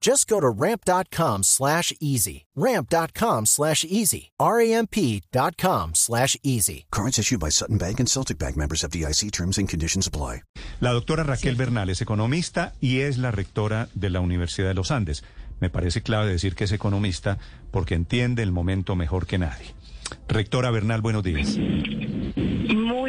Just go to ramp.com slash easy. Ramp.com slash easy. R-A-M-P.com slash easy. Cards issued by Sutton Bank and Celtic Bank members of DIC terms and conditions apply. La doctora Raquel Bernal es economista y es la rectora de la Universidad de los Andes. Me parece clave decir que es economista porque entiende el momento mejor que nadie. Rectora Bernal, buenos días.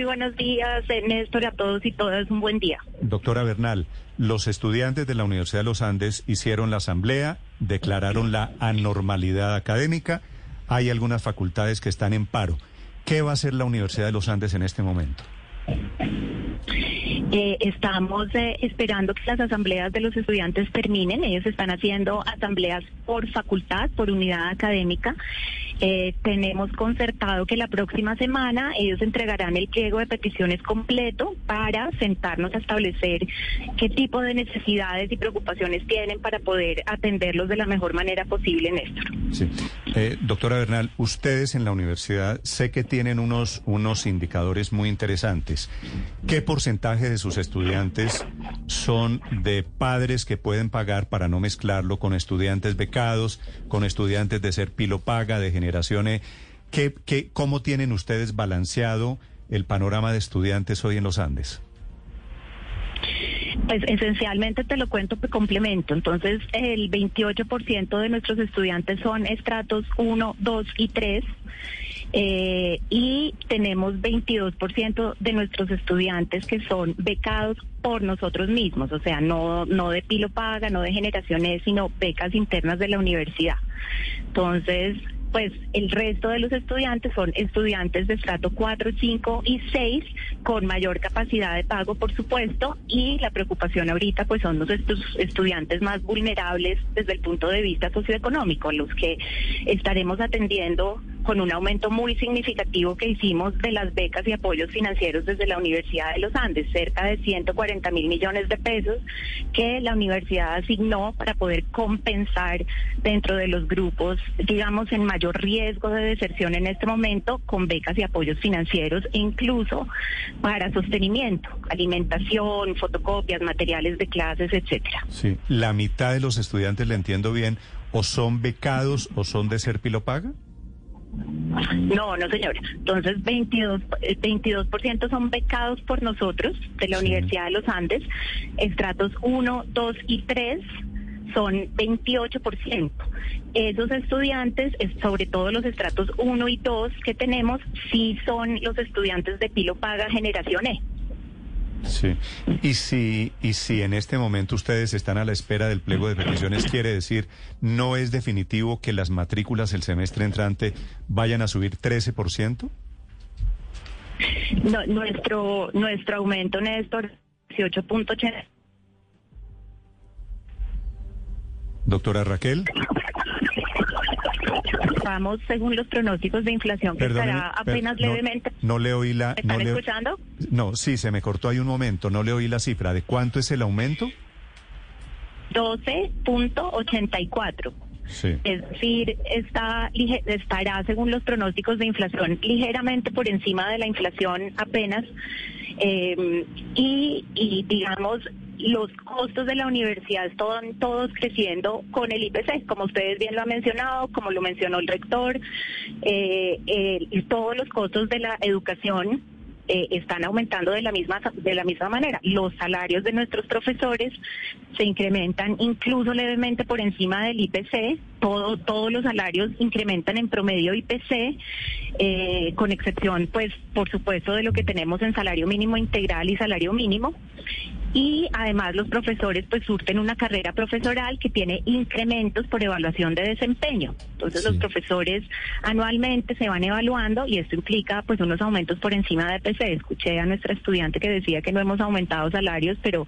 Buenos días, eh, Néstor, a todos y todas. Un buen día. Doctora Bernal, los estudiantes de la Universidad de los Andes hicieron la asamblea, declararon la anormalidad académica. Hay algunas facultades que están en paro. ¿Qué va a hacer la Universidad de los Andes en este momento? Eh, estamos eh, esperando que las asambleas de los estudiantes terminen. Ellos están haciendo asambleas por facultad, por unidad académica. Eh, tenemos concertado que la próxima semana ellos entregarán el pliego de peticiones completo para sentarnos a establecer qué tipo de necesidades y preocupaciones tienen para poder atenderlos de la mejor manera posible, Néstor. Sí. Eh, doctora Bernal, ustedes en la universidad sé que tienen unos, unos indicadores muy interesantes. ¿Qué porcentaje de sus estudiantes son de padres que pueden pagar para no mezclarlo con estudiantes becados, con estudiantes de ser pilopaga, de generaciones? ¿Qué, qué, ¿Cómo tienen ustedes balanceado el panorama de estudiantes hoy en los Andes? Pues esencialmente te lo cuento que complemento. Entonces, el 28% de nuestros estudiantes son estratos 1, 2 y 3. Eh, y tenemos 22% de nuestros estudiantes que son becados por nosotros mismos, o sea, no, no de pilo paga, no de generaciones, sino becas internas de la universidad. Entonces, pues el resto de los estudiantes son estudiantes de estrato 4, 5 y 6 con mayor capacidad de pago, por supuesto, y la preocupación ahorita pues son los estudiantes más vulnerables desde el punto de vista socioeconómico, los que estaremos atendiendo con un aumento muy significativo que hicimos de las becas y apoyos financieros desde la Universidad de los Andes, cerca de 140 mil millones de pesos que la universidad asignó para poder compensar dentro de los grupos, digamos, en mayor riesgo de deserción en este momento, con becas y apoyos financieros incluso para sostenimiento, alimentación, fotocopias, materiales de clases, etcétera. Sí, la mitad de los estudiantes, le entiendo bien, o son becados o son de ser pilopaga. No, no, señora. Entonces, 22, 22% eh, son becados por nosotros de la Universidad de los Andes. Estratos 1, 2 y 3 son 28%. Esos estudiantes, sobre todo los estratos 1 y 2 que tenemos, sí son los estudiantes de Pilo Paga Generación E. Sí. Y si, y si en este momento ustedes están a la espera del pliego de peticiones, quiere decir, no es definitivo que las matrículas el semestre entrante vayan a subir 13%? No, nuestro, nuestro aumento, Néstor, 18.80. Doctora Raquel vamos según los pronósticos de inflación que estará apenas levemente. No le oí la. ¿Me están escuchando? No, sí, se me cortó ahí un momento. No le oí la cifra. ¿De cuánto es el aumento? 12.84. Sí. Es decir, está, estará, según los pronósticos de inflación, ligeramente por encima de la inflación apenas. Eh, y, y, digamos, los costos de la universidad están todos creciendo con el IPC, como ustedes bien lo han mencionado, como lo mencionó el rector, eh, todos los costos de la educación eh, están aumentando de la misma de la misma manera. Los salarios de nuestros profesores se incrementan incluso levemente por encima del IPC. Todo, todos los salarios incrementan en promedio IPC, eh, con excepción, pues, por supuesto, de lo que tenemos en salario mínimo integral y salario mínimo y además los profesores pues surten una carrera profesoral que tiene incrementos por evaluación de desempeño. Entonces los profesores anualmente se van evaluando y esto implica pues unos aumentos por encima de PC. Escuché a nuestra estudiante que decía que no hemos aumentado salarios, pero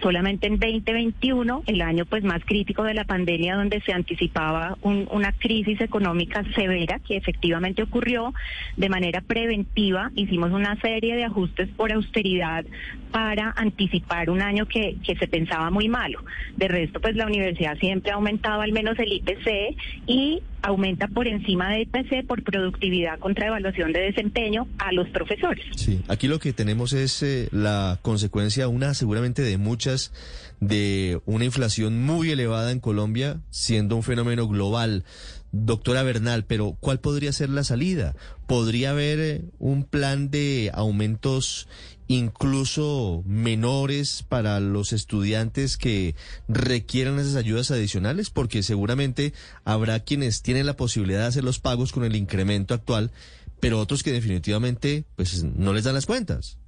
solamente en 2021, el año pues más crítico de la pandemia donde se anticipaba una crisis económica severa que efectivamente ocurrió de manera preventiva, hicimos una serie de ajustes por austeridad para anticipar un año que, que se pensaba muy malo. De resto, pues la universidad siempre ha aumentado al menos el IPC y aumenta por encima de IPC por productividad contra evaluación de desempeño a los profesores. Sí, aquí lo que tenemos es eh, la consecuencia, una seguramente de muchas, de una inflación muy elevada en Colombia, siendo un fenómeno global. Doctora Bernal, pero ¿cuál podría ser la salida? ¿Podría haber eh, un plan de aumentos incluso menores para los estudiantes que requieran esas ayudas adicionales? Porque seguramente habrá quienes tienen la posibilidad de hacer los pagos con el incremento actual, pero otros que definitivamente pues no les dan las cuentas.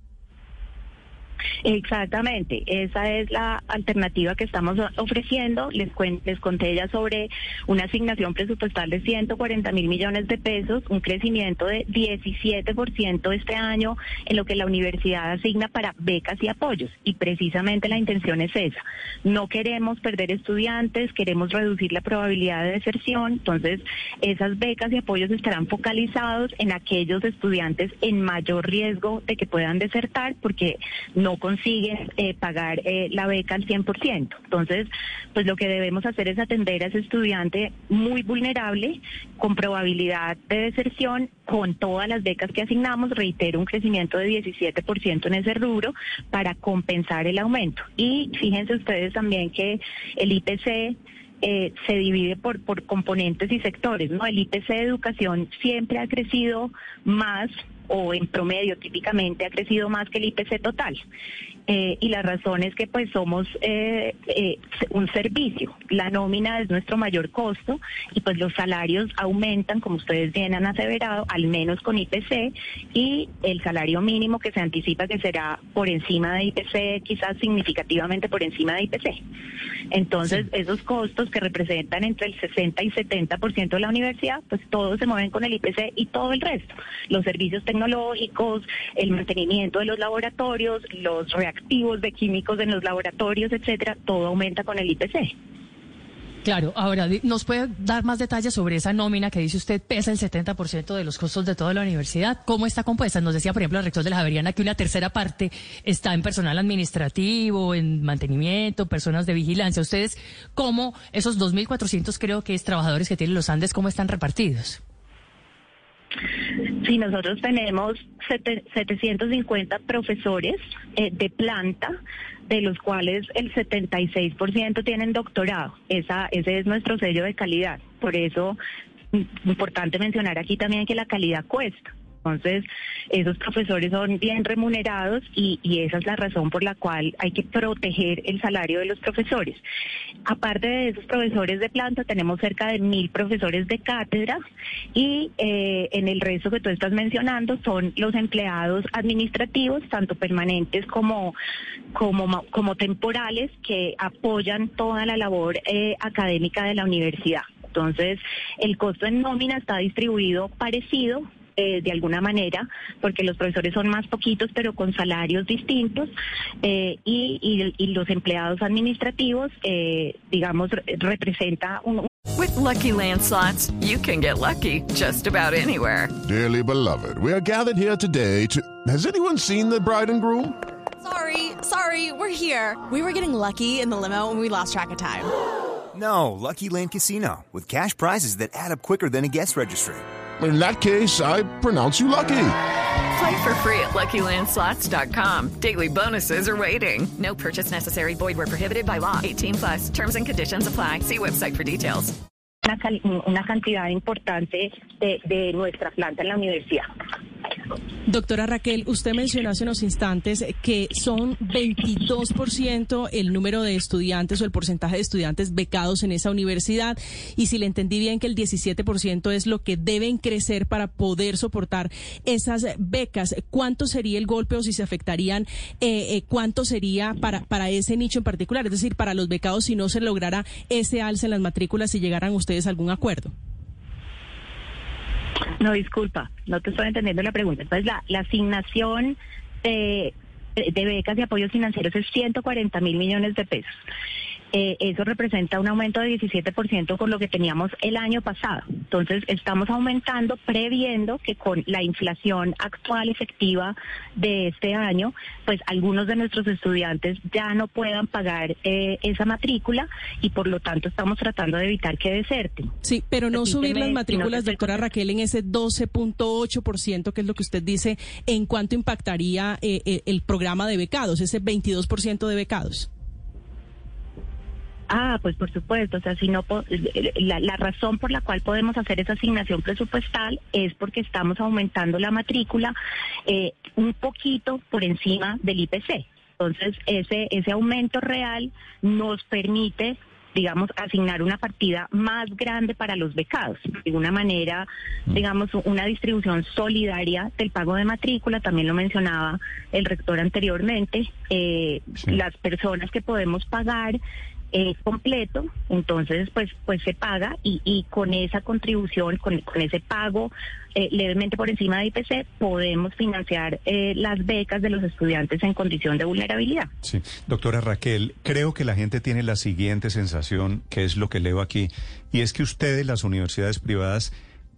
Exactamente, esa es la alternativa que estamos ofreciendo. Les, les conté ya sobre una asignación presupuestal de 140 mil millones de pesos, un crecimiento de 17% este año en lo que la universidad asigna para becas y apoyos. Y precisamente la intención es esa. No queremos perder estudiantes, queremos reducir la probabilidad de deserción. Entonces, esas becas y apoyos estarán focalizados en aquellos estudiantes en mayor riesgo de que puedan desertar porque no consiguen eh, pagar eh, la beca al 100%. Entonces, pues lo que debemos hacer es atender a ese estudiante muy vulnerable, con probabilidad de deserción, con todas las becas que asignamos, reitero, un crecimiento de 17% en ese rubro para compensar el aumento. Y fíjense ustedes también que el IPC eh, se divide por, por componentes y sectores, ¿no? El IPC de educación siempre ha crecido más o en promedio típicamente ha crecido más que el IPC total. Eh, y la razón es que pues somos eh, eh, un servicio. La nómina es nuestro mayor costo y pues los salarios aumentan, como ustedes bien han aseverado, al menos con IPC y el salario mínimo que se anticipa que será por encima de IPC, quizás significativamente por encima de IPC. Entonces, esos costos que representan entre el 60 y 70% de la universidad, pues todos se mueven con el IPC y todo el resto. Los servicios tecnológicos, el mantenimiento de los laboratorios, los reactivos de químicos en los laboratorios, etcétera, todo aumenta con el IPC. Claro, ahora, ¿nos puede dar más detalles sobre esa nómina que dice usted pesa el 70% de los costos de toda la universidad? ¿Cómo está compuesta? Nos decía, por ejemplo, el rector de la Javeriana que una tercera parte está en personal administrativo, en mantenimiento, personas de vigilancia. ¿Ustedes cómo esos 2.400 creo que es trabajadores que tienen los Andes, cómo están repartidos? Sí, nosotros tenemos 750 profesores eh, de planta, de los cuales el 76% tienen doctorado. Esa, ese es nuestro sello de calidad. Por eso, importante mencionar aquí también que la calidad cuesta. Entonces, esos profesores son bien remunerados y, esa es la razón por la cual hay que proteger el salario de los profesores. Aparte de esos profesores de planta, tenemos cerca de mil profesores de cátedra y eh, en el resto que tú estás mencionando son los empleados administrativos, tanto permanentes como, como, temporales, que apoyan toda la labor eh, académica de la universidad. Entonces, el costo en nómina está distribuido parecido, eh, de alguna manera, porque los profesores son más poquitos, pero con salarios distintos, eh, y, y, y, los empleados administrativos, eh, digamos, representa un. With lucky landslots, you can get lucky just about anywhere. Dearly beloved, we are gathered here today to. Has anyone seen the bride and groom? Sorry, sorry, we're here. We were getting lucky in the limo and we lost track of time. No, Lucky Land Casino, with cash prizes that add up quicker than a guest registry in that case, I pronounce you lucky. Play for free at LuckyLandSlots.com. Daily bonuses are waiting. No purchase necessary. Void were prohibited by law. 18 plus. Terms and conditions apply. See website for details. Una, una cantidad importante de, de nuestra planta en la universidad. Doctora Raquel, usted mencionó hace unos instantes que son 22% el número de estudiantes o el porcentaje de estudiantes becados en esa universidad y si le entendí bien que el 17% es lo que deben crecer para poder soportar esas becas. ¿Cuánto sería el golpe o si se afectarían, eh, eh, cuánto sería para, para ese nicho en particular? Es decir, para los becados si no se lograra ese alza en las matrículas y llegaran ustedes a algún acuerdo. No, disculpa, no te estoy entendiendo la pregunta. Entonces, la, asignación de becas y apoyos financieros es 140 mil millones de pesos. Eh, eso representa un aumento de 17% con lo que teníamos el año pasado. Entonces, estamos aumentando previendo que con la inflación actual efectiva de este año, pues algunos de nuestros estudiantes ya no puedan pagar eh, esa matrícula y por lo tanto estamos tratando de evitar que deserten. Sí, pero no subir las matrículas, doctora Raquel, en ese 12.8%, que es lo que usted dice, ¿en cuánto impactaría eh, el programa de becados, ese 22% de becados? Ah, pues por supuesto, o sea, si no la, la, razón por la cual podemos hacer esa asignación presupuestal es porque estamos aumentando la matrícula eh, un poquito por encima del IPC. Entonces, ese ese aumento real nos permite digamos, asignar una partida más grande para los becados. De una manera, mm. digamos, una distribución solidaria del pago de matrícula, también lo mencionaba el rector anteriormente, eh, las personas que podemos pagar es completo, entonces pues pues se paga y, y con esa contribución, con, con ese pago eh, levemente por encima de IPC, podemos financiar eh, las becas de los estudiantes en condición de vulnerabilidad. Sí, doctora Raquel, creo que la gente tiene la siguiente sensación, que es lo que leo aquí, y es que ustedes, las universidades privadas,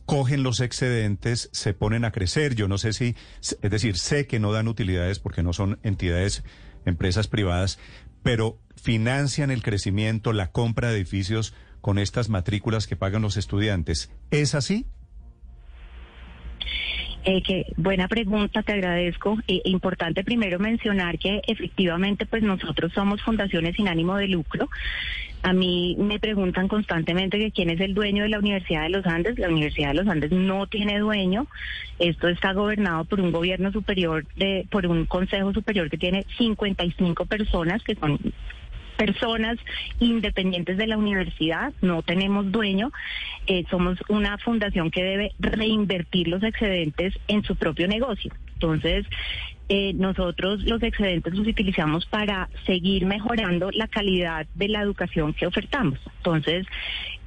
cogen los excedentes, se ponen a crecer. Yo no sé si, es decir, sé que no dan utilidades porque no son entidades, empresas privadas, pero financian el crecimiento, la compra de edificios con estas matrículas que pagan los estudiantes. ¿Es así? Eh, que buena pregunta, te agradezco. Eh, importante primero mencionar que efectivamente, pues nosotros somos fundaciones sin ánimo de lucro. A mí me preguntan constantemente que quién es el dueño de la Universidad de los Andes. La Universidad de los Andes no tiene dueño. Esto está gobernado por un gobierno superior, de, por un consejo superior que tiene 55 personas que son personas independientes de la universidad, no tenemos dueño, eh, somos una fundación que debe reinvertir los excedentes en su propio negocio. Entonces, eh, nosotros los excedentes los utilizamos para seguir mejorando la calidad de la educación que ofertamos. Entonces,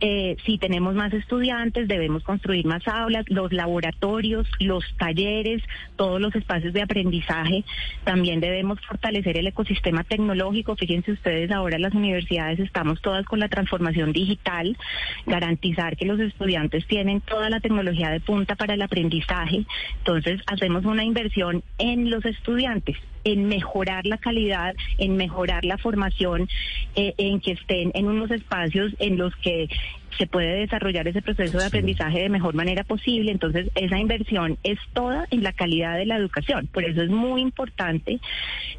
eh, si tenemos más estudiantes, debemos construir más aulas, los laboratorios, los talleres, todos los espacios de aprendizaje. También debemos fortalecer el ecosistema tecnológico. Fíjense ustedes, ahora las universidades estamos todas con la transformación digital, garantizar que los estudiantes tienen toda la tecnología de punta para el aprendizaje. Entonces, hacemos una inversión en los estudiantes en mejorar la calidad, en mejorar la formación, eh, en que estén en unos espacios en los que se puede desarrollar ese proceso de aprendizaje de mejor manera posible. Entonces, esa inversión es toda en la calidad de la educación. Por eso es muy importante,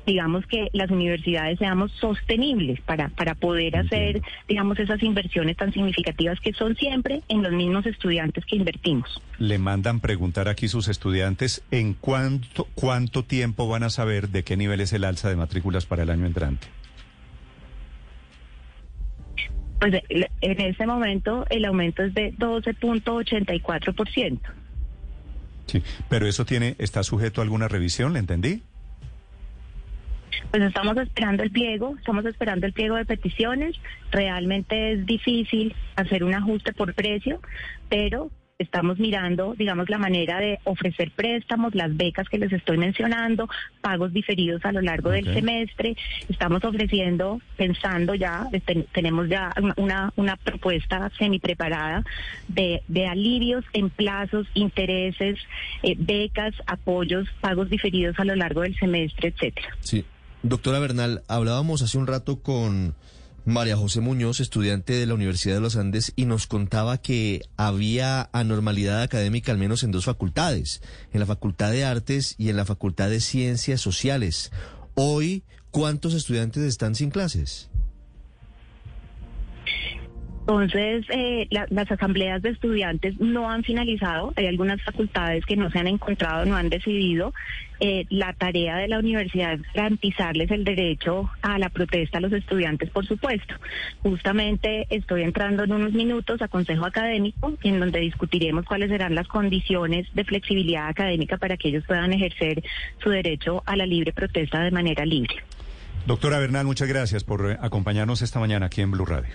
digamos, que las universidades seamos sostenibles para, para poder hacer, digamos, esas inversiones tan significativas que son siempre en los mismos estudiantes que invertimos. Le mandan preguntar aquí sus estudiantes en cuánto, cuánto tiempo van a saber de qué nivel es el alza de matrículas para el año entrante. Pues en este momento el aumento es de 12.84%. Sí, pero eso tiene está sujeto a alguna revisión, ¿le entendí? Pues estamos esperando el pliego, estamos esperando el pliego de peticiones. Realmente es difícil hacer un ajuste por precio, pero estamos mirando, digamos, la manera de ofrecer préstamos, las becas que les estoy mencionando, pagos diferidos a lo largo del semestre. Estamos ofreciendo, pensando ya, tenemos ya una, una propuesta semi preparada de, de alivios en plazos, intereses, eh, becas, apoyos, pagos diferidos a lo largo del semestre, etcétera. Sí. Doctora Bernal, hablábamos hace un rato con María José Muñoz, estudiante de la Universidad de los Andes, y nos contaba que había anormalidad académica al menos en dos facultades, en la Facultad de Artes y en la Facultad de Ciencias Sociales. Hoy, ¿cuántos estudiantes están sin clases? Entonces, eh, la- las asambleas de estudiantes no han finalizado. Hay algunas facultades que no se han encontrado, no han decidido. Eh, la tarea de la universidad es garantizarles el derecho a la protesta a los estudiantes, por supuesto. Justamente estoy entrando en unos minutos a Consejo Académico, en donde discutiremos cuáles serán las condiciones de flexibilidad académica para que ellos puedan ejercer su derecho a la libre protesta de manera libre. Doctora Bernal, muchas gracias por eh, acompañarnos esta mañana aquí en Blue Radio.